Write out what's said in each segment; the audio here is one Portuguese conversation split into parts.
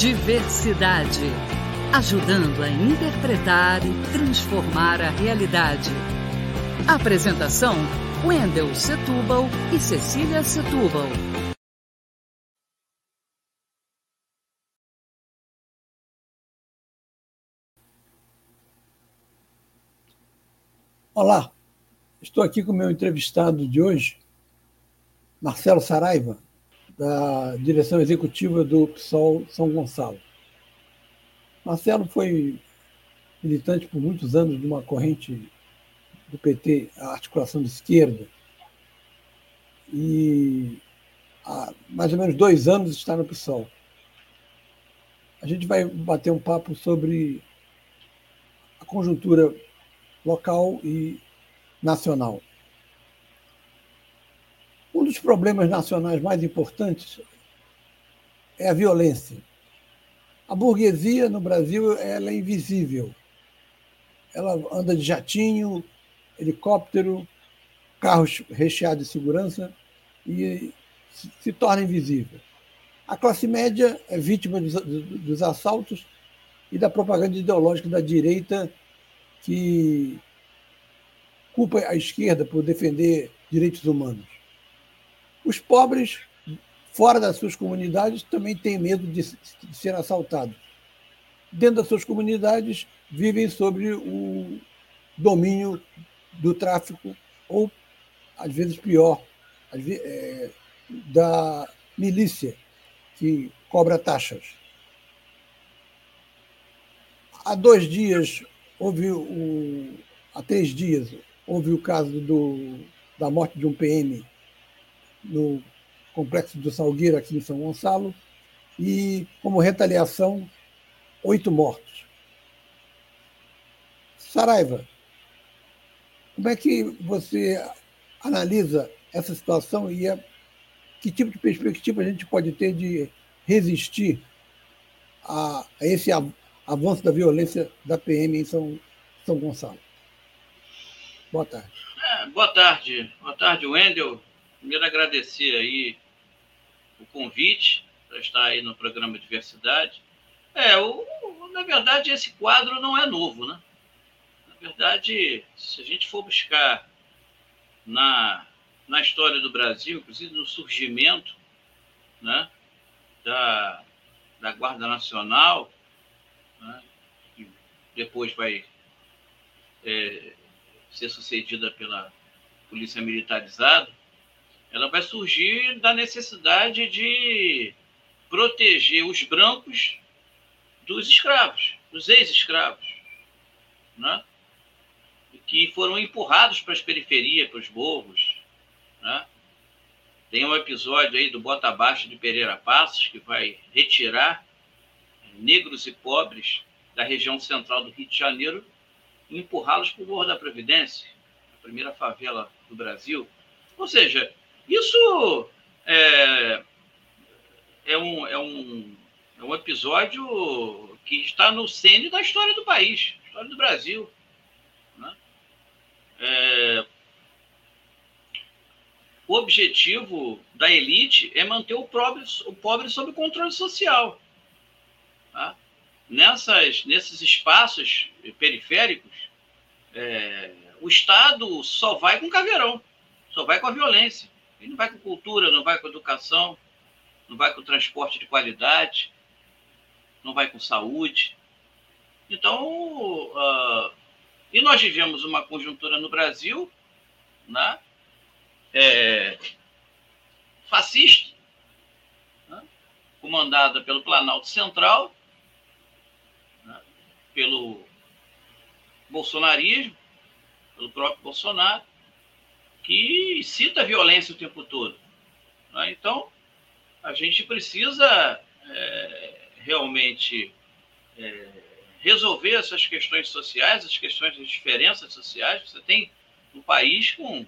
Diversidade. Ajudando a interpretar e transformar a realidade. Apresentação: Wendel Setúbal e Cecília Setúbal. Olá, estou aqui com o meu entrevistado de hoje, Marcelo Saraiva, da direção executiva do PSOL São Gonçalo. Marcelo foi militante por muitos anos de uma corrente do PT, a articulação de esquerda, e há mais ou menos dois anos está no PSOL. A gente vai bater um papo sobre a conjuntura local e nacional. Um dos problemas nacionais mais importantes é a violência. A burguesia no Brasil ela é invisível. Ela anda de jatinho, helicóptero, carros recheados de segurança e se torna invisível. A classe média é vítima dos, dos assaltos e da propaganda ideológica da direita que culpa a esquerda por defender direitos humanos. Os pobres, fora das suas comunidades, também têm medo de, de ser assaltados. Dentro das suas comunidades, vivem sobre o domínio do tráfico, ou, às vezes, pior, às vezes, é, da milícia, que cobra taxas. Há dois dias, houve o, há três dias, houve o caso do, da morte de um PM no complexo do Salgueiro, aqui em São Gonçalo, e, como retaliação, oito mortos. Saraiva, como é que você analisa essa situação e a, que tipo de perspectiva a gente pode ter de resistir a, a esse avanço da violência da PM em São, São Gonçalo? Boa tarde. É, boa tarde. Boa tarde, Wendel. Primeiro agradecer aí o convite para estar aí no programa Diversidade. É, o, na verdade, esse quadro não é novo, né? Na verdade, se a gente for buscar na, na história do Brasil, inclusive no surgimento né, da, da Guarda Nacional, né, que depois vai é, ser sucedida pela Polícia Militarizada, ela vai surgir da necessidade de proteger os brancos dos escravos, dos ex-escravos, né? que foram empurrados para as periferias, para os morros. Né? Tem um episódio aí do Bota Abaixo de Pereira Passos, que vai retirar negros e pobres da região central do Rio de Janeiro e empurrá-los para o Morro da Providência, a primeira favela do Brasil. Ou seja, isso é, é, um, é, um, é um episódio que está no centro da história do país, história do Brasil. Né? É, o objetivo da elite é manter o pobre, o pobre sob controle social. Tá? Nessas, nesses espaços periféricos, é, o Estado só vai com caveirão, só vai com a violência. Ele não vai com cultura, não vai com educação, não vai com transporte de qualidade, não vai com saúde. Então, uh, e nós vivemos uma conjuntura no Brasil, né, é, fascista, né, comandada pelo Planalto Central, né, pelo bolsonarismo, pelo próprio Bolsonaro, que cita a violência o tempo todo. Né? Então, a gente precisa é, realmente é, resolver essas questões sociais, as questões das diferenças sociais. Você tem um país com,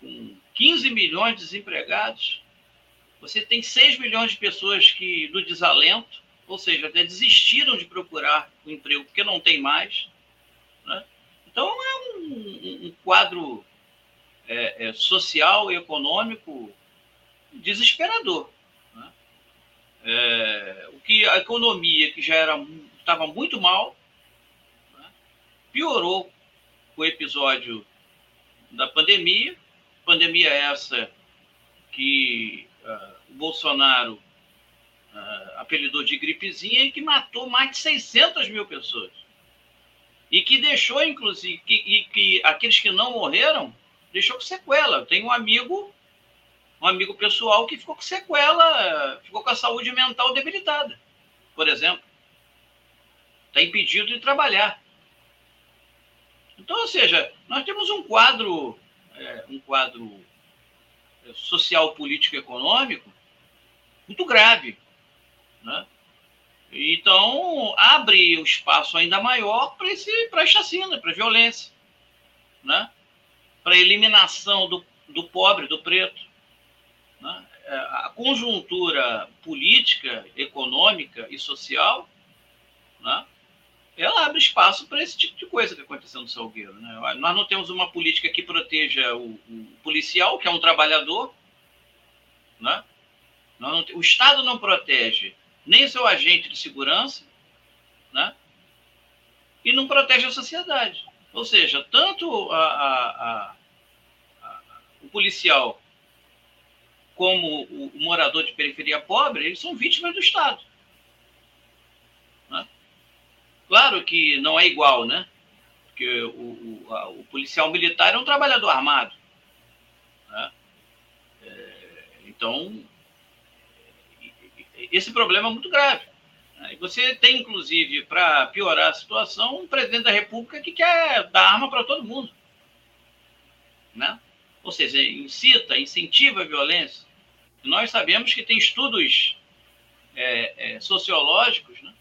com 15 milhões de desempregados, você tem 6 milhões de pessoas que do desalento, ou seja, até desistiram de procurar o um emprego porque não tem mais. Né? Então, é um, um quadro é, é, social e econômico desesperador. Né? é, o que a economia, que já era estava muito mal, né, piorou com o episódio da pandemia, pandemia essa que uh, o Bolsonaro uh, apelidou de gripezinha e que matou mais de 600 mil pessoas. E que deixou, inclusive, que, que aqueles que não morreram, deixou com sequela. Tem um amigo, um amigo pessoal que ficou com sequela, ficou com a saúde mental debilitada, por exemplo. Está impedido de trabalhar. Então, ou seja, nós temos um quadro, é, um quadro é, social, político, econômico muito grave, né? Então abre um espaço ainda maior para esse, para a chacina, para a violência, né? Para a eliminação do, do pobre, do preto, né? É, a conjuntura política, econômica e social, né? ela abre espaço para esse tipo de coisa que aconteceu no Salgueiro. Né? Nós não temos uma política que proteja o, o policial, que é um trabalhador. Né? Não, o Estado não protege nem seu agente de segurança, né? e não protege a sociedade. Ou seja, tanto a, a, a, o policial como o, o morador de periferia pobre, eles são vítimas do Estado. Claro que não é igual, né? Porque o, o, a, o policial militar é um trabalhador armado. Né? É, então, esse problema é muito grave. Você tem, inclusive, para piorar a situação, um presidente da República que quer dar arma para todo mundo. Né? Ou seja, incita, incentiva a violência. Nós sabemos que tem estudos é, é, sociológicos né,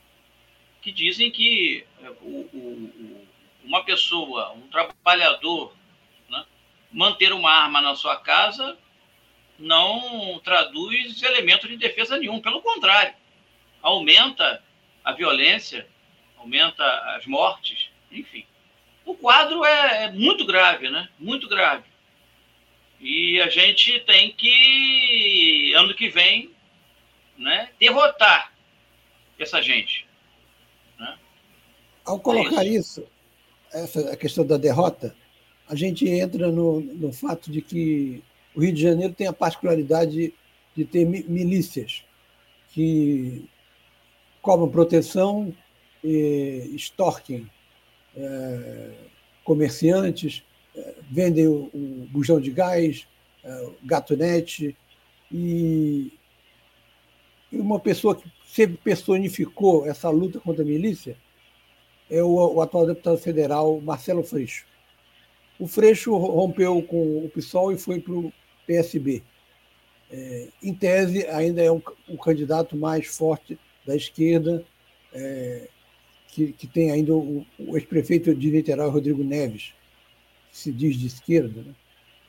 que dizem que é, o, o, uma pessoa, um trabalhador, né, manter uma arma na sua casa não traduz elemento de defesa nenhum, pelo contrário, aumenta a violência, aumenta as mortes, enfim. O quadro é, é muito grave, né? Muito grave. E a gente tem que, ano que vem, né, derrotar essa gente. Ao colocar é isso. isso, essa a questão da derrota, a gente entra no, no fato de que o Rio de Janeiro tem a particularidade de ter milícias que cobram proteção, e extorquem é, comerciantes, é, vendem o, o bujão de gás, é, o gatonete, e, uma pessoa que sempre personificou essa luta contra a milícia é o, o atual deputado federal Marcelo Freixo. O Freixo rompeu com o PSOL e foi para o PSB. É, em tese, ainda é o, o, candidato mais forte da esquerda, é, que, que, tem ainda o, o ex-prefeito de Niterói, Rodrigo Neves, que se diz de esquerda, né,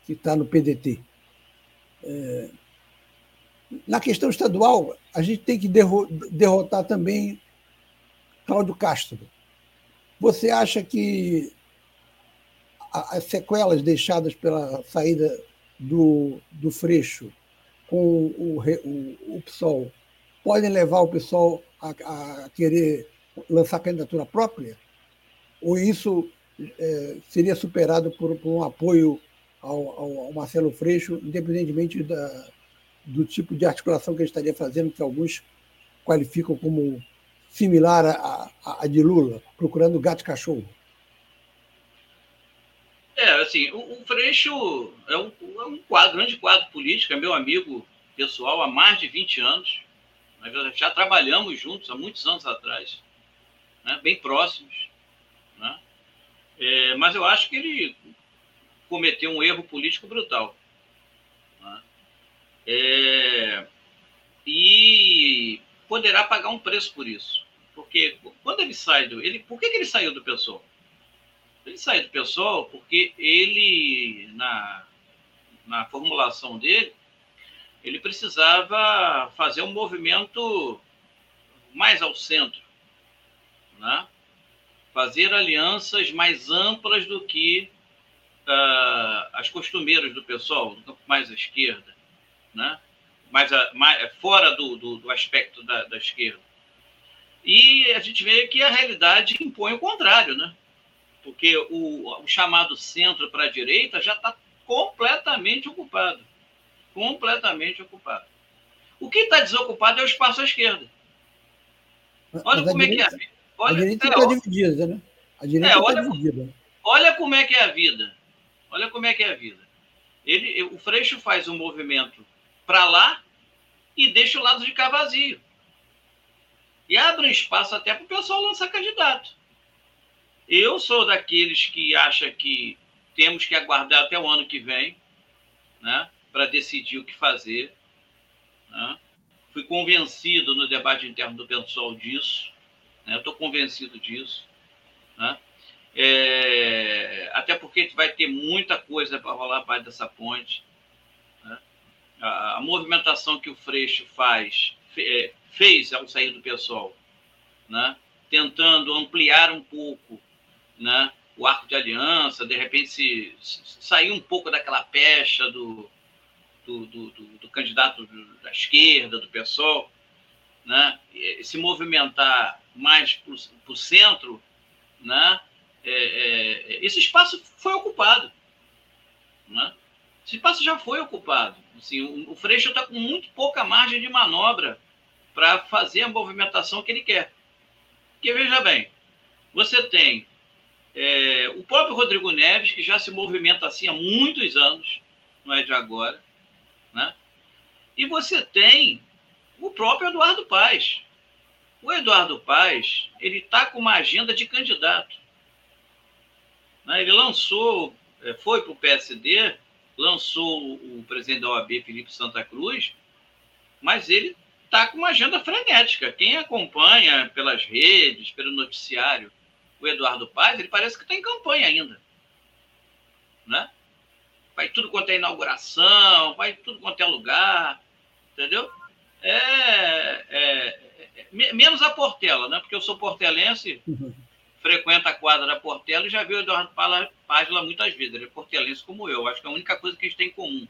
que está no PDT. É, na questão estadual, a gente tem que derrotar também Cláudio Castro, você acha que as sequelas deixadas pela saída do, do Freixo com o, o, o PSOL podem levar o PSOL a, a querer lançar candidatura própria? Ou isso é, seria superado por, por um apoio ao, ao, Marcelo Freixo, independentemente da, do tipo de articulação que ele estaria fazendo, que alguns qualificam como similar à, à de Lula, procurando gato e cachorro? É, assim, o, o Freixo é um, é um quadro, grande quadro político, é meu amigo pessoal há mais de 20 anos. Já trabalhamos juntos há muitos anos atrás, né, bem próximos. Né? É, mas eu acho que ele cometeu um erro político brutal. Né? É, e poderá pagar um preço por isso. Porque quando ele sai do. Ele, por que, que ele saiu do pessoal? Ele saiu do pessoal porque ele, na, na formulação dele, ele precisava fazer um movimento mais ao centro, né? fazer alianças mais amplas do que uh, as costumeiras do pessoal, mais à esquerda. Né? mais, mais fora do, do, do aspecto da, da, esquerda. E a gente vê que a realidade impõe o contrário, né? Porque o, o chamado centro para a direita já está completamente ocupado. Completamente ocupado. O que está desocupado é o espaço à esquerda. Olha como é que é. Olha, a direita está é, dividida, né? A direita está é, tá dividida. Olha como é que é a vida. Olha como é que é a vida. Ele, o Freixo faz um movimento para lá e deixa o lado de cá vazio. E abre um espaço até para o pessoal lançar candidato. Eu sou daqueles que acha que temos que aguardar até o ano que vem né, para decidir o que fazer. Né? Fui convencido no debate interno do pessoal disso. Né? Estou convencido disso. Né? É, até porque vai ter muita coisa para rolar abaixo dessa ponte. Né? A, a, movimentação que o Freixo faz, fe, é, fez ao sair do pessoal, né? tentando ampliar um pouco né? o arco de aliança, de repente se, se sair um pouco daquela pecha do, do, do, do, candidato da esquerda, do PSOL, né? se movimentar mais para o centro, né? É, é, esse espaço foi ocupado. Né? Esse espaço já foi ocupado. Assim, o, o Freixo está com muito pouca margem de manobra para fazer a movimentação que ele quer. Porque, veja bem, você tem é, o próprio Rodrigo Neves, que já se movimenta assim há muitos anos, não é de agora. Né? E você tem o próprio Eduardo Paes. O Eduardo Paes ele está com uma agenda de candidato. Né? Ele lançou, é, foi para o PSD, lançou o presidente da OAB, Felipe Santa Cruz, mas ele está com uma agenda frenética. Quem acompanha pelas redes, pelo noticiário, o Eduardo Paz, ele parece que está em campanha ainda. Né? Vai tudo quanto é inauguração, vai tudo quanto é lugar, entendeu? É, é, é menos a Portela, né? Porque eu sou portelense, uhum frequenta a quadra da Portela e já viu o Eduardo lá muitas vezes. Ele é portelense como eu. Acho que é a única coisa que a gente tem em comum.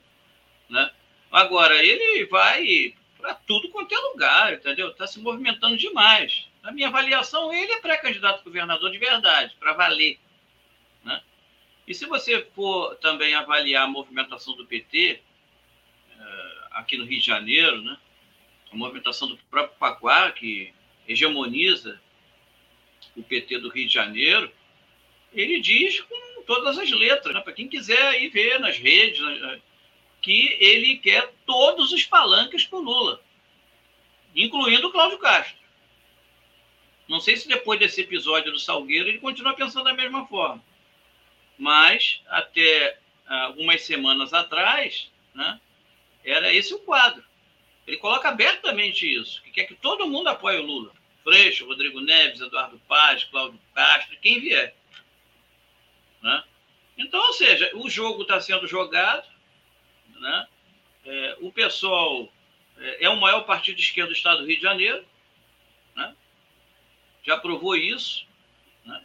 Né? Agora, ele vai para tudo quanto é lugar, entendeu? Está se movimentando demais. Na minha avaliação, ele é pré-candidato a governador de verdade, para valer. E se você for também avaliar a movimentação do PT eh, aqui no Rio de Janeiro, né? a movimentação do próprio Paquá, que hegemoniza o PT do Rio de Janeiro, ele diz com todas as letras, né, para quem quiser ir ver nas redes, né, que ele quer todos os palanques para o Lula, incluindo o Cláudio Castro. Não sei se depois desse episódio do Salgueiro ele continua pensando da mesma forma. Mas até algumas semanas atrás, né, era esse o quadro. Ele coloca abertamente isso, que quer que todo mundo apoie o Lula. Freixo, Rodrigo Neves, Eduardo Paz, Cláudio Castro, quem vier. Né? Então, ou seja, o jogo está sendo jogado, né? É, o pessoal é, é, o maior partido de esquerda do estado do Rio de Janeiro, né? já provou isso, né?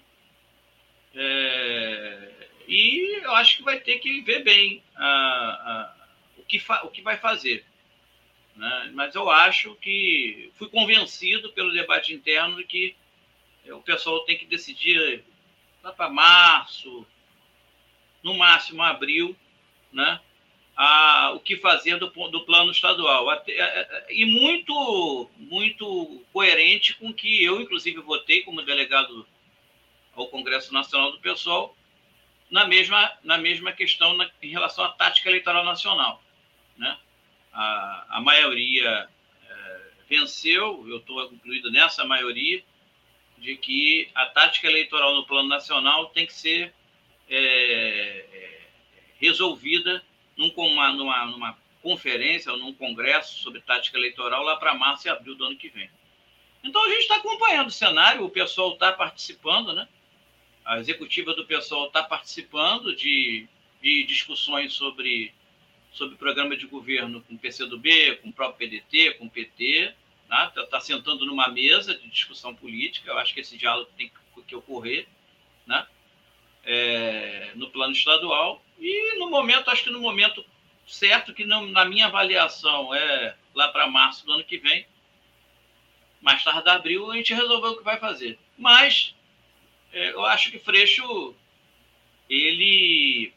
É, e eu acho que vai ter que ver bem a, a, o, que o que vai fazer. Né? Mas eu acho que fui convencido pelo debate interno de que o pessoal tem que decidir lá para março, no máximo abril, né? A, o que fazer do, do plano estadual. Até, e muito, muito coerente com que eu, inclusive, votei como delegado ao Congresso Nacional do Pessoal na mesma, na mesma questão na, em relação à tática eleitoral nacional. Né? a, a maioria é, venceu, eu estou incluído nessa maioria, de que a tática eleitoral no plano nacional tem que ser é, é resolvida numa, numa, numa conferência ou num congresso sobre tática eleitoral lá para março e abril do ano que vem. Então a gente está acompanhando o cenário, o pessoal está participando, né? A executiva do pessoal está participando de, de discussões sobre sobre programa de governo com o PCdoB, com o próprio PDT, com o PT, está né? Tá, tá sentando numa mesa de discussão política, eu acho que esse diálogo tem que, ocorrer, né? É, no plano estadual, e no momento, acho que no momento certo, que não, na minha avaliação é lá para março do ano que vem. Mais tarde, abril, a gente resolveu o que vai fazer. Mas eu acho que Freixo ele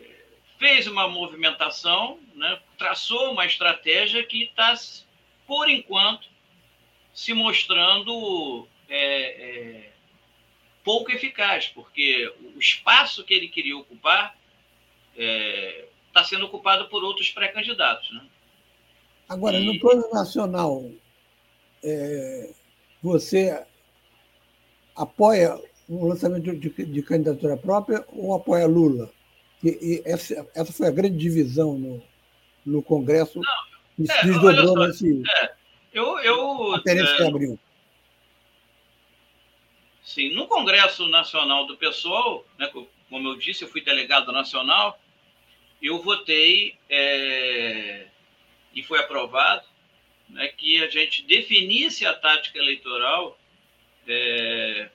é, fez uma movimentação, né, traçou uma estratégia que está, por enquanto, se mostrando é, é, pouco eficaz, porque o espaço que ele queria ocupar está é, tá sendo ocupado por outros pré-candidatos. Né? Agora, e... no plano nacional, é, você apoia um lançamento de, de, candidatura própria ou apoia Lula? E, e essa, essa, foi a grande divisão no, no Congresso Não, que se é, desdobrou nesse. É, eu, eu, é, que abriu. Sim, no Congresso Nacional do PSOL, né, como eu disse, eu fui delegado nacional, eu votei é, e foi aprovado né, que a gente definisse a tática eleitoral é,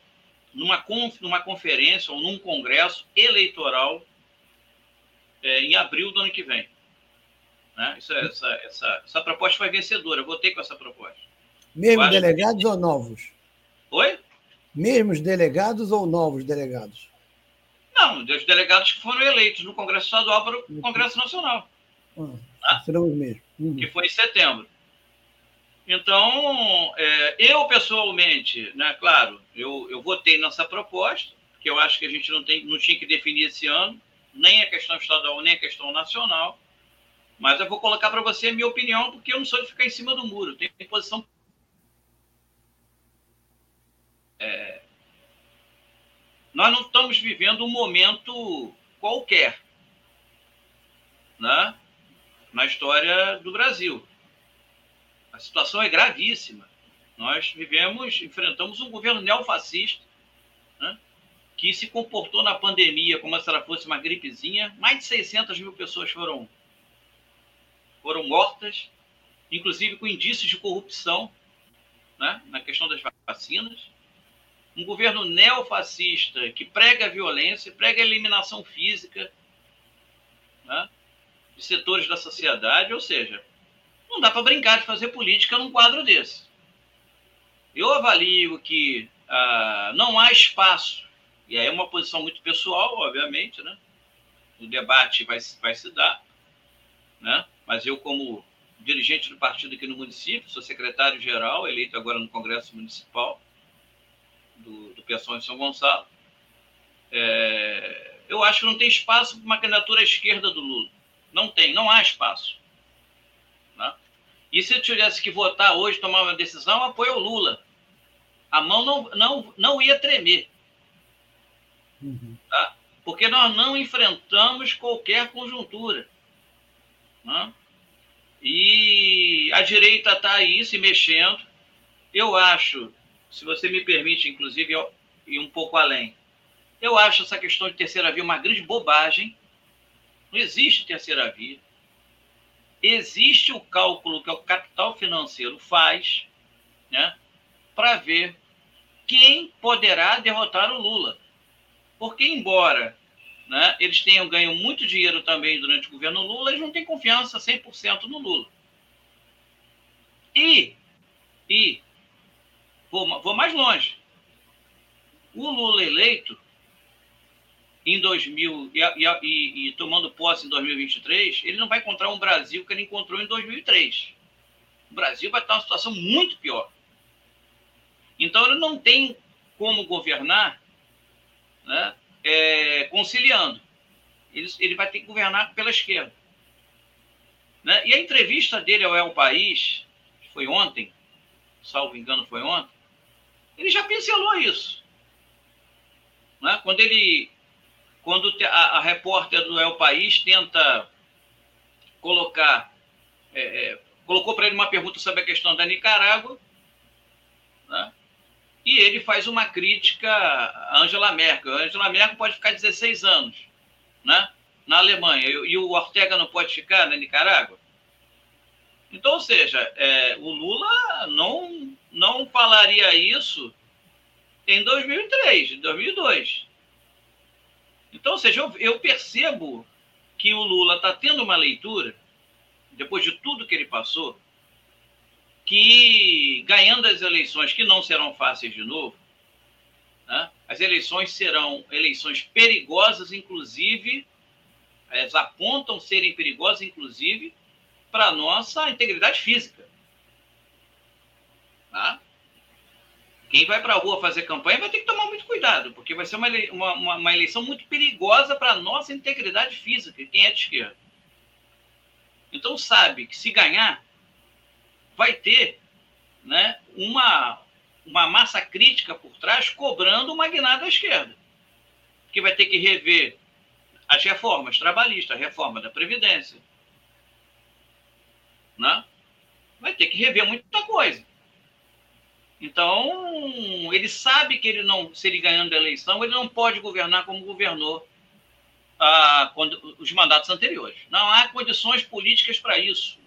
numa, numa conferência ou num congresso eleitoral é, em abril do ano que vem. Né? Isso, é, essa, essa, essa proposta foi vencedora, eu votei com essa proposta. Mesmo delegados que... ou novos? Oi? Mesmos delegados ou novos delegados? Não, os delegados que foram eleitos no Congresso Estadual para o Congresso Nacional. Ah, serão os mesmos. Uhum. Que foi em setembro. Então, é, eu pessoalmente, né, claro, eu, eu votei nessa proposta, que eu acho que a gente não, tem, não tinha que definir esse ano, nem a questão estadual, nem a questão nacional. Mas eu vou colocar para você a minha opinião, porque eu não sou de ficar em cima do muro. Tenho posição É, nós não estamos vivendo um momento qualquer né, na história do Brasil. A situação é gravíssima. Nós vivemos, enfrentamos um governo neofascista né, que se comportou na pandemia como se ela fosse uma gripezinha. Mais de 600 mil pessoas foram, foram mortas, inclusive com indícios de corrupção né, na questão das vacinas um governo neofascista que prega a violência, prega a eliminação física né, de setores da sociedade, ou seja, não dá para brincar de fazer política num quadro desse. Eu avalio que ah, não há espaço, e aí é uma posição muito pessoal, obviamente, né? o debate vai, vai se dar, né? mas eu, como dirigente do partido aqui no município, sou secretário-geral, eleito agora no Congresso Municipal, do, do de São Gonçalo. É, eu acho que não tem espaço para uma candidatura à esquerda do Lula. Não tem, não há espaço. E se eu tivesse que votar hoje, tomar uma decisão, apoio o Lula. A mão não, não, não ia tremer. Uhum. Tá? Porque nós não enfrentamos qualquer conjuntura. Né? E a direita está aí se mexendo. Eu acho se você me permite, inclusive, ir um pouco além. Eu acho essa questão de terceira via uma grande bobagem. Não existe terceira via. Existe o cálculo que o capital financeiro faz né, para ver quem poderá derrotar o Lula. Porque, embora né, eles tenham ganho muito dinheiro também durante o governo Lula, eles não têm confiança 100% no Lula. E, e Vou, vou mais longe. O Lula eleito em 2000 e, e, e, tomando posse em 2023, ele não vai encontrar um Brasil que ele encontrou em 2003. O Brasil vai estar numa situação muito pior. Então, ele não tem como governar né, é, conciliando. Ele, ele vai ter que governar pela esquerda. Né? E a entrevista dele ao El País, foi ontem, salvo engano, foi ontem, ele já pincelou isso. Né? Quando ele, quando a, a repórter do El País tenta colocar, é, é, colocou para ele uma pergunta sobre a questão da Nicarágua, né? e ele faz uma crítica a Angela Merkel. A Angela Merkel pode ficar 16 anos né? na Alemanha, e o Ortega não pode ficar na Nicarágua. Então, ou seja, é, o Lula não não falaria isso em 2003, em 2002. Então, ou seja, eu, eu percebo que o Lula está tendo uma leitura, depois de tudo que ele passou, que, ganhando as eleições, que não serão fáceis de novo, né, as eleições serão eleições perigosas, inclusive, elas apontam serem perigosas, inclusive, para a nossa integridade física. Tá? Quem vai para a rua fazer campanha vai ter que tomar muito cuidado, porque vai ser uma, uma, uma eleição muito perigosa para a nossa integridade física, quem é de esquerda. Então sabe que se ganhar, vai ter né, uma, uma massa crítica por trás cobrando o magnata à esquerda. Que vai ter que rever as reformas trabalhistas, a reforma da Previdência. Né? Vai ter que rever muita coisa. Então, ele sabe que ele não, se ele ganhando a eleição, ele não pode governar como governou ah, quando, os mandatos anteriores. Não há condições políticas para isso.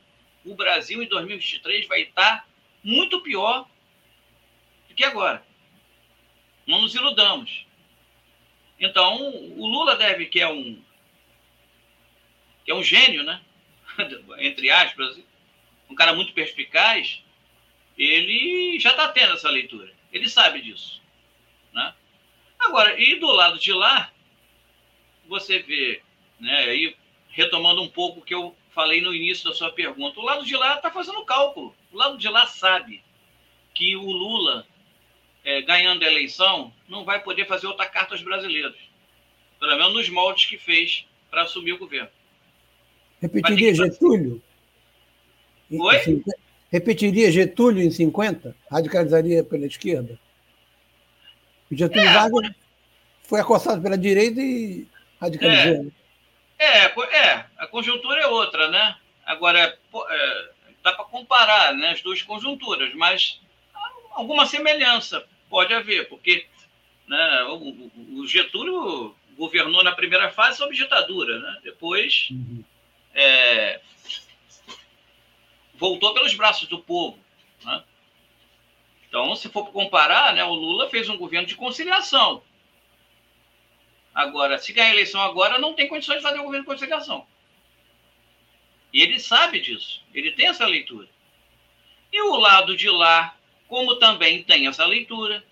O Brasil, em 2023, vai estar muito pior do que agora. Não nos iludamos. Então, o Lula deve, que é um, que é um gênio, né? entre aspas, um cara muito perspicaz, ele já está tendo essa leitura. Ele sabe disso. Né? Agora, e do lado de lá, você vê, né, aí, retomando um pouco o que eu falei no início da sua pergunta, o lado de lá está fazendo cálculo. O lado de lá sabe que o Lula, é, ganhando a eleição, não vai poder fazer outra carta aos brasileiros. Pelo menos nos moldes que fez para assumir o governo. Repetiria Getúlio? Oi? Repetiria Getúlio em 50? Radicalizaria pela esquerda? O Getúlio é, Vargas foi acossado pela direita e radicalizou. É, é, é, a conjuntura é outra, né? Agora, é, dá para comparar né, as duas conjunturas, mas alguma semelhança pode haver, porque né, o, o Getúlio governou na primeira fase sob ditadura, né? depois uhum. é, voltou pelos braços do povo. Né? Então, se for comparar, né, o Lula fez um governo de conciliação. Agora, se ganhar a eleição agora, não tem condições de fazer um governo de conciliação. E ele sabe disso, ele tem essa leitura. E o lado de lá, como também tem essa leitura,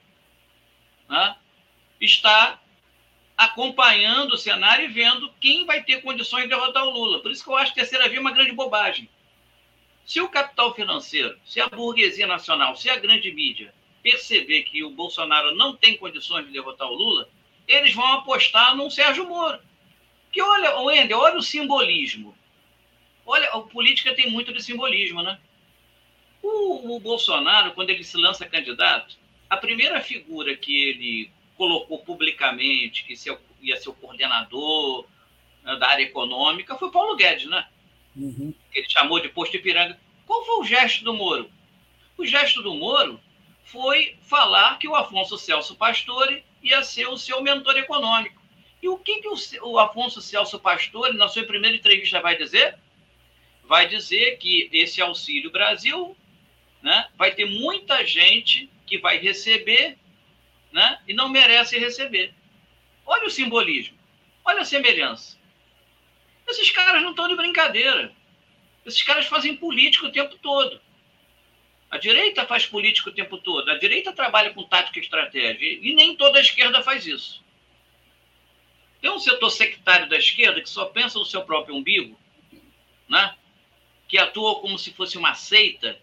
né, está acompanhando o cenário e vendo quem vai ter condições de derrotar o Lula. Por isso que eu acho que a terceira via é uma grande bobagem. Se o capital financeiro, se a burguesia nacional, se a grande mídia perceber que o Bolsonaro não tem condições de derrotar o Lula, eles vão apostar num Sérgio Moro. Que olha, Wender, olha o simbolismo. Olha, a política tem muito de simbolismo, né? O, o Bolsonaro, quando ele se lança candidato, a primeira figura que ele colocou publicamente, que ia ser o coordenador né, da área econômica, foi Paulo Guedes, né? uhum. Que ele chamou de posto Ipiranga. Qual foi o gesto do Moro? O gesto do Moro foi falar que o Afonso Celso Pastore ia ser o seu mentor econômico. E o que, que o, o Afonso Celso Pastore, na sua primeira entrevista, vai dizer? Vai dizer que esse Auxílio Brasil né, vai ter muita gente que vai receber né, e não merece receber. Olha o simbolismo, olha a semelhança. Esses caras não estão de brincadeira. Esses caras fazem política o tempo todo. A direita faz política o tempo todo. A direita trabalha com tática e estratégia. E nem toda a esquerda faz isso. Tem um setor sectário da esquerda que só pensa no seu próprio umbigo, né? que atua como se fosse uma seita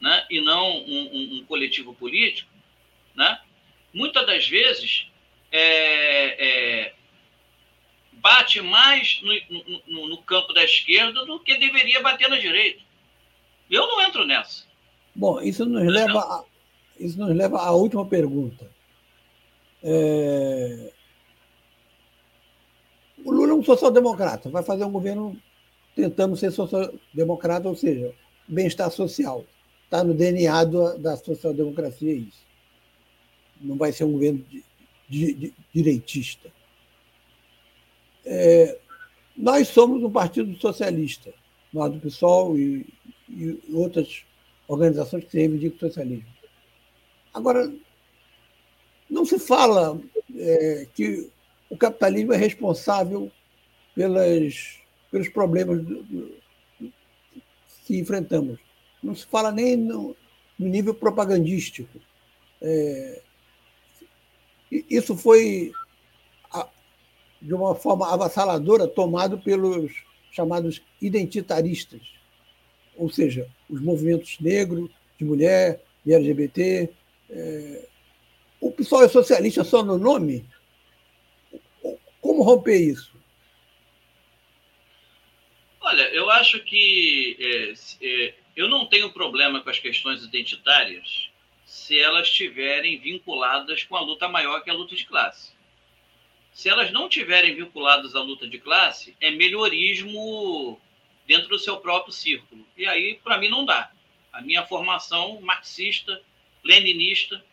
né? e não um, um, um coletivo político. Né? Muitas das vezes é, é, bate mais no, no, no, campo da esquerda do que deveria bater na direita. Eu não entro nessa. Bom, isso nos leva, isso nos leva à última pergunta. É... O Lula é um social-democrata, vai fazer um governo tentando ser social-democrata, ou seja, bem-estar social. Está no DNA do, da social-democracia isso. Não vai ser um governo de, de, de, direitista. É, nós somos um partido socialista, nós do PSOL e, e outras organizações que reivindicam o socialismo. Agora, não se fala é, que o capitalismo é responsável pelas, pelos problemas do, do, que enfrentamos. não se fala nem no, no nível propagandístico. É, isso foi, de uma forma avassaladora, tomado pelos chamados identitaristas, ou seja, os movimentos negros, de mulher, de LGBT. É, o pessoal é socialista só no nome? Como romper isso? Olha, eu acho que é, é, eu não tenho problema com as questões identitárias se elas estiverem vinculadas com a luta maior que é a luta de classe. Se elas não estiverem vinculadas à luta de classe, é melhorismo dentro do seu próprio círculo. E aí, para mim, não dá. A minha formação marxista, leninista,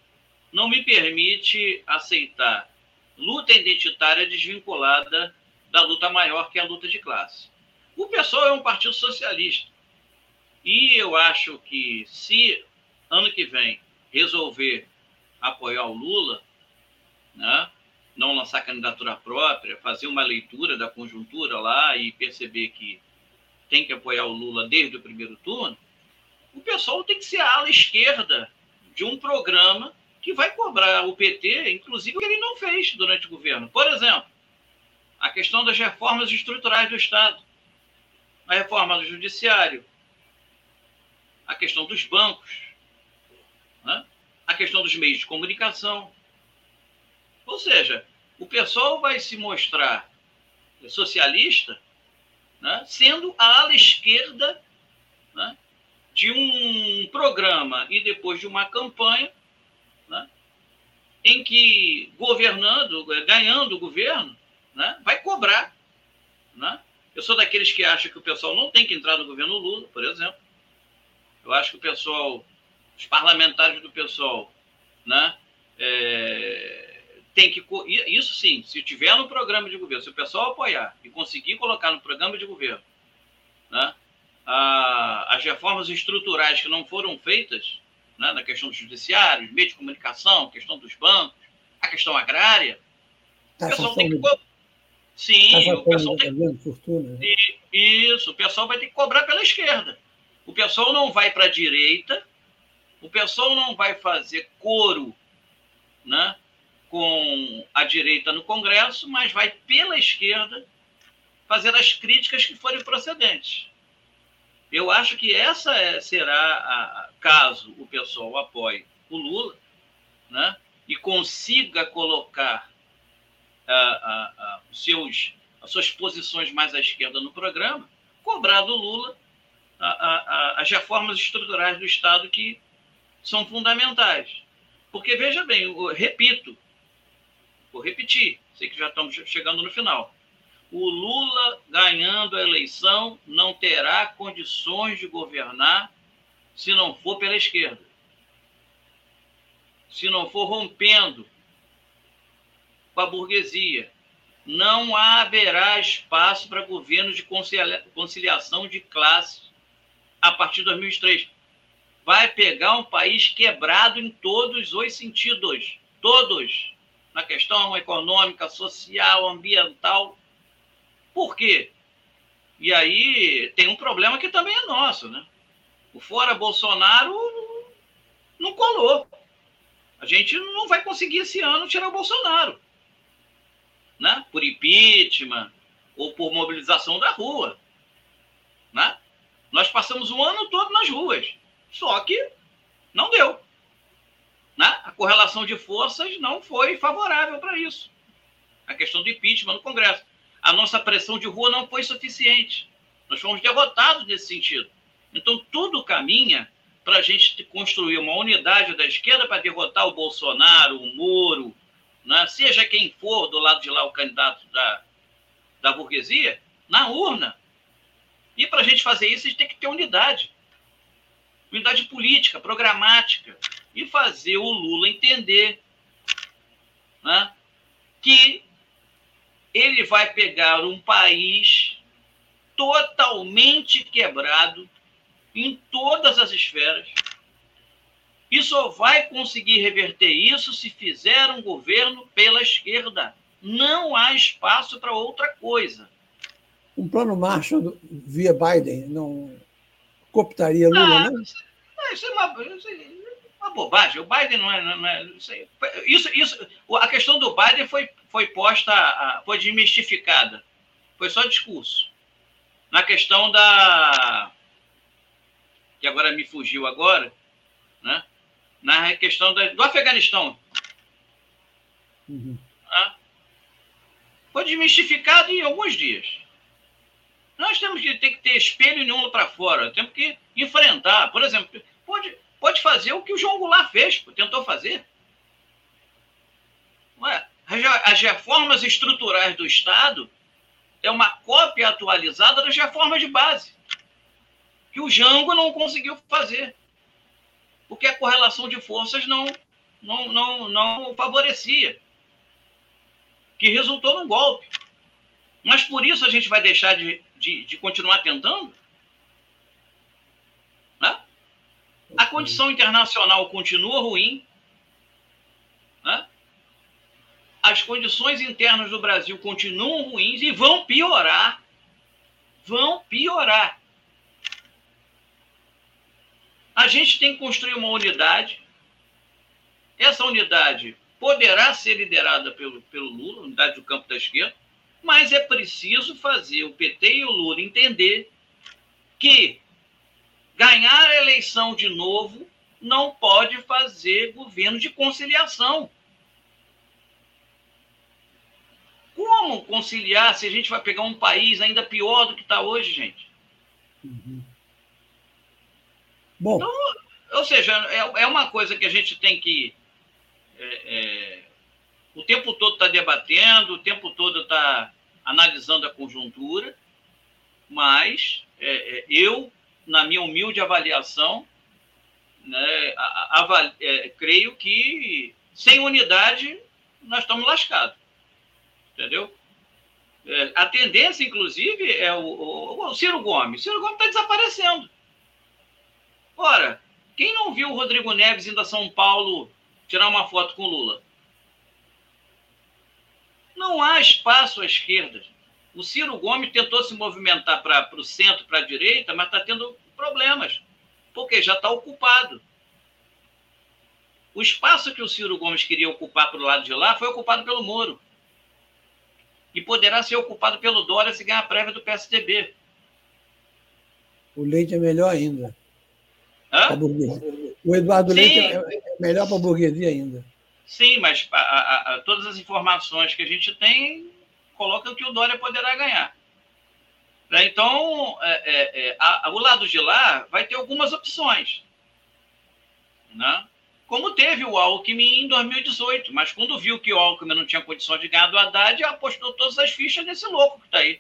não me permite aceitar luta identitária desvinculada da luta maior, que é a luta de classe. O PSOL é um partido socialista. E eu acho que se ano que vem resolver apoiar o Lula, né, não lançar candidatura própria, fazer uma leitura da conjuntura lá e perceber que tem que apoiar o Lula desde o primeiro turno, o pessoal tem que ser a ala esquerda de um programa que vai cobrar o PT, inclusive o que ele não fez durante o governo. Por exemplo, a questão das reformas estruturais do Estado, a reforma do judiciário, a questão dos bancos, né? a questão dos meios de comunicação. Ou seja, o pessoal vai se mostrar socialista né? sendo a ala esquerda né? de um programa e depois de uma campanha né? em que governando, ganhando o governo, né? vai cobrar. Né? Eu sou daqueles que acham que o pessoal não tem que entrar no governo Lula, por exemplo. Eu acho que o pessoal, os parlamentares do pessoal, né? É, tem que. Isso sim, se tiver no programa de governo, se o pessoal apoiar e conseguir colocar no programa de governo né, a, as reformas estruturais que não foram feitas né, na questão do judiciário, meio de comunicação, questão dos bancos, a questão agrária, tá o pessoal tem que. Sim, tá o pessoal tem fortuna, né? Isso, o pessoal vai ter que cobrar pela esquerda. O pessoal não vai para a direita, o pessoal não vai fazer coro né, com a direita no Congresso, mas vai pela esquerda fazer as críticas que forem procedentes. Eu acho que essa é, será, a, caso o pessoal apoie o Lula, né, e consiga colocar a, a, a, seus, as suas posições mais à esquerda no programa, cobrar do Lula as reformas estruturais do Estado que são fundamentais. Porque, veja bem, eu repito, Vou repetir, sei que já estamos chegando no final. O Lula, ganhando a eleição, não terá condições de governar se não for pela esquerda. Se não for rompendo com a burguesia. Não haverá espaço para governo de conciliação de classe a partir de 2003. Vai pegar um país quebrado em todos os sentidos. Todos na questão econômica, social, ambiental. Por quê? E aí tem um problema que também é nosso, né? O fora Bolsonaro não colou. A gente não vai conseguir esse ano tirar o Bolsonaro, né? Por impeachment ou por mobilização da rua, né? Nós passamos o ano todo nas ruas, só que não deu. Né? A correlação de forças não foi favorável para isso. A questão do impeachment no Congresso. A nossa pressão de rua não foi suficiente. Nós fomos derrotados nesse sentido. Então, tudo caminha para a gente construir uma unidade da esquerda para derrotar o Bolsonaro, o Moro, né? seja quem for do lado de lá o candidato da, da burguesia, na urna. E para a gente fazer isso, a gente tem que ter unidade. Unidade política, programática e fazer o Lula entender né, que ele vai pegar um país totalmente quebrado em todas as esferas e só vai conseguir reverter isso se fizer um governo pela esquerda. Não há espaço para outra coisa. Um plano Marshall via Biden não cooptaria Lula, não? não? Isso é uma, isso é uma bobagem. O Biden não é. Não é isso, isso, a questão do Biden foi, foi posta, foi desmistificada. Foi só discurso. Na questão da. que agora me fugiu agora, né? na questão da, do Afeganistão. Uhum. Né? Foi desmistificado em alguns dias. Nós temos que ter que ter espelho nenhum para fora, temos que enfrentar. Por exemplo, fazer o que o João Goulart fez, tentou fazer. Ué, as reformas estruturais do Estado é uma cópia atualizada das reformas de base, que o Jango não conseguiu fazer, porque a correlação de forças não, não, não, não favorecia, que resultou num golpe. Mas por isso a gente vai deixar de, de, de continuar tentando? Né? A condição internacional continua ruim. Né? As condições internas do Brasil continuam ruins e vão piorar. Vão piorar. A gente tem que construir uma unidade. Essa unidade poderá ser liderada pelo, pelo Lula, unidade do campo da esquerda, mas é preciso fazer o PT e o Lula entender que ganhar a eleição de novo não pode fazer governo de conciliação. Como conciliar se a gente vai pegar um país ainda pior do que está hoje, gente? Uhum. Bom. Então, ou seja, é, é uma coisa que a gente tem que é, é, o tempo todo está debatendo, o tempo todo está analisando a conjuntura, mas é, é, eu, na minha humilde avaliação, né, é, creio que sem unidade nós estamos lascados. Entendeu? É, a tendência, inclusive, é o, o, o Ciro Gomes. O Ciro Gomes está desaparecendo. Ora, quem não viu o Rodrigo Neves indo a São Paulo tirar uma foto com Lula? Não há espaço à esquerda. O Ciro Gomes tentou se movimentar para o centro, para a direita, mas está tendo problemas, porque já está ocupado. O espaço que o Ciro Gomes queria ocupar para o lado de lá foi ocupado pelo Moro. E poderá ser ocupado pelo Dória se ganhar a prévia do PSDB. O Leite é melhor ainda. Hã? O Eduardo Sim. Leite é, é melhor para a burguesia ainda. Sim, mas a, a, a, todas as informações que a gente tem colocam que o Dória poderá ganhar. Né, então, é, é, é o lado de lá vai ter algumas opções. Né? Como teve o Alckmin em 2018, mas quando viu que o Alckmin não tinha condições de ganhar do Haddad, apostou todas as fichas nesse louco que está aí.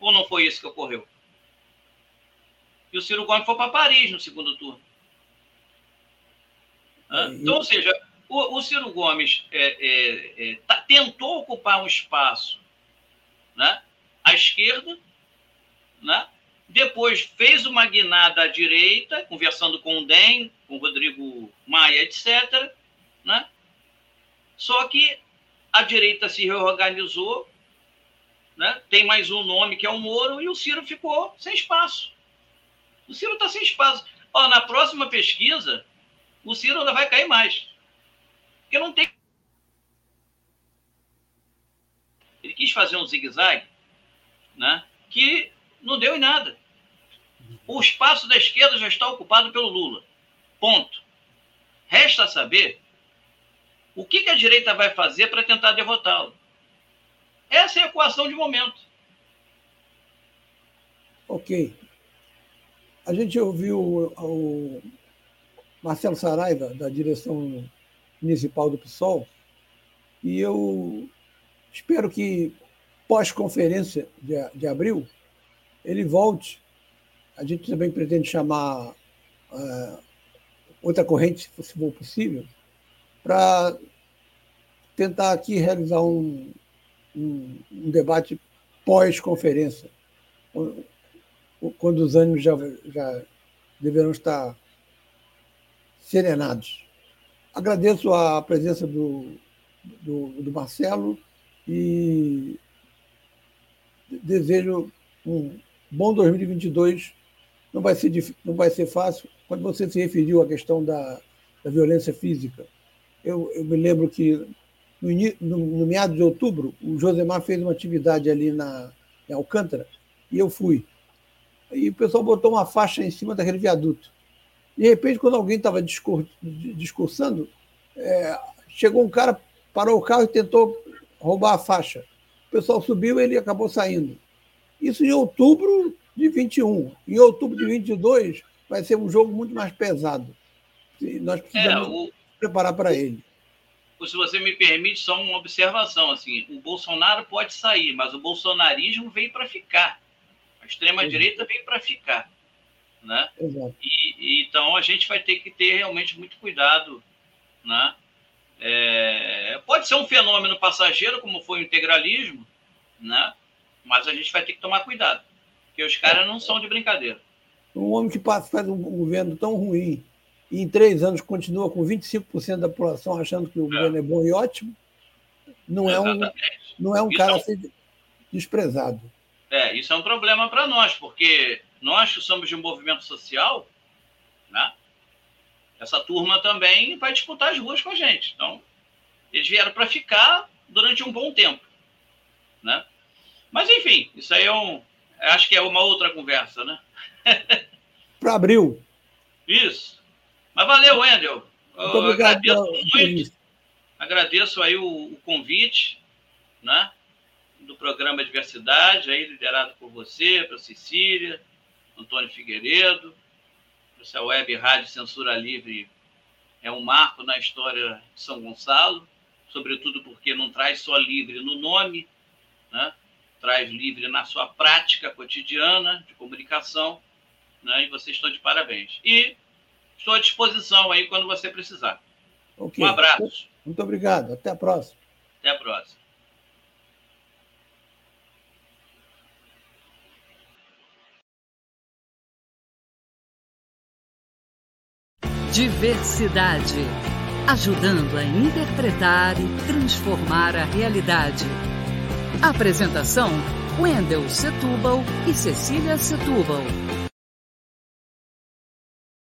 Ou não foi isso que ocorreu? E o Ciro Gomes foi para Paris no segundo turno. Então, ou seja, o, o Ciro Gomes é, é, é, tá, tentou ocupar um espaço né, à esquerda, né, depois fez uma guinada à direita, conversando com o DEM, com o Rodrigo Maia, etc. Né? Só que a direita se reorganizou, né? tem mais um nome que é o Moro, e o Ciro ficou sem espaço. O Ciro está sem espaço. Ó, na próxima pesquisa, o Ciro ainda vai cair mais. Porque não tem. Ele quis fazer um zigue-zague, né? que não deu em nada. O espaço da esquerda já está ocupado pelo Lula. Ponto. Resta saber o que, que a direita vai fazer para tentar derrotá-lo. Essa é a equação de momento. Ok. A gente ouviu o Marcelo Saraiva, da direção municipal do PSOL, e eu espero que, pós-conferência de, de abril, ele volte. A gente também pretende chamar uh, outra corrente, se for possível, para tentar aqui realizar um, um, um debate pós-conferência, quando os ânimos já, já deverão estar serenados. Agradeço a presença do, do, do Marcelo e desejo um bom 2022 não vai ser, não vai ser fácil. Quando você se referiu à questão da, da violência física, eu, eu me lembro que no, no, no meado de outubro, o Josemar fez uma atividade ali na, em Alcântara e eu fui. E o pessoal botou uma faixa em cima daquele viaduto. De repente, quando alguém estava discur, discursando, é, chegou um cara, parou o carro e tentou roubar a faixa. O pessoal subiu ele acabou saindo. Isso em outubro de 21. Em outubro de 22 vai ser um jogo muito mais pesado. Nós precisamos é, o, preparar para ele. Se você me permite, só uma observação. assim, O Bolsonaro pode sair, mas o bolsonarismo veio para ficar. A extrema-direita veio para ficar. Né? E, e, então a gente vai ter que ter realmente muito cuidado. Né? É, pode ser um fenômeno passageiro, como foi o integralismo, né? Mas a gente vai ter que tomar cuidado, porque os caras não são de brincadeira. Um homem que faz um governo tão ruim e em três anos continua com 25% da população achando que o é. governo é bom e ótimo, não é um, não é um cara é um... a ser desprezado. É, isso é um problema para nós, porque nós que somos de um movimento social, né? essa turma também vai disputar as ruas com a gente. Então, eles vieram para ficar durante um bom tempo. Né? Mas, enfim, isso aí é um. Acho que é uma outra conversa, né? para abril. Isso. Mas valeu, Wendel. Muito obrigado. Agradeço muito. Agradeço aí o, o, convite, né? Do programa Diversidade, aí liderado por você, para Cecília, Antônio Figueiredo. Essa web rádio Censura Livre é um marco na história de São Gonçalo, sobretudo porque não traz só livre no nome, né? Traz livre na sua prática cotidiana de comunicação, né? e vocês estão de parabéns. E estou à disposição aí quando você precisar. Okay. Um abraço. Muito obrigado. Até a próxima. Até a próxima. Diversidade. Ajudando a interpretar e transformar a realidade. Apresentação: Wendel Setúbal e Cecília Setúbal.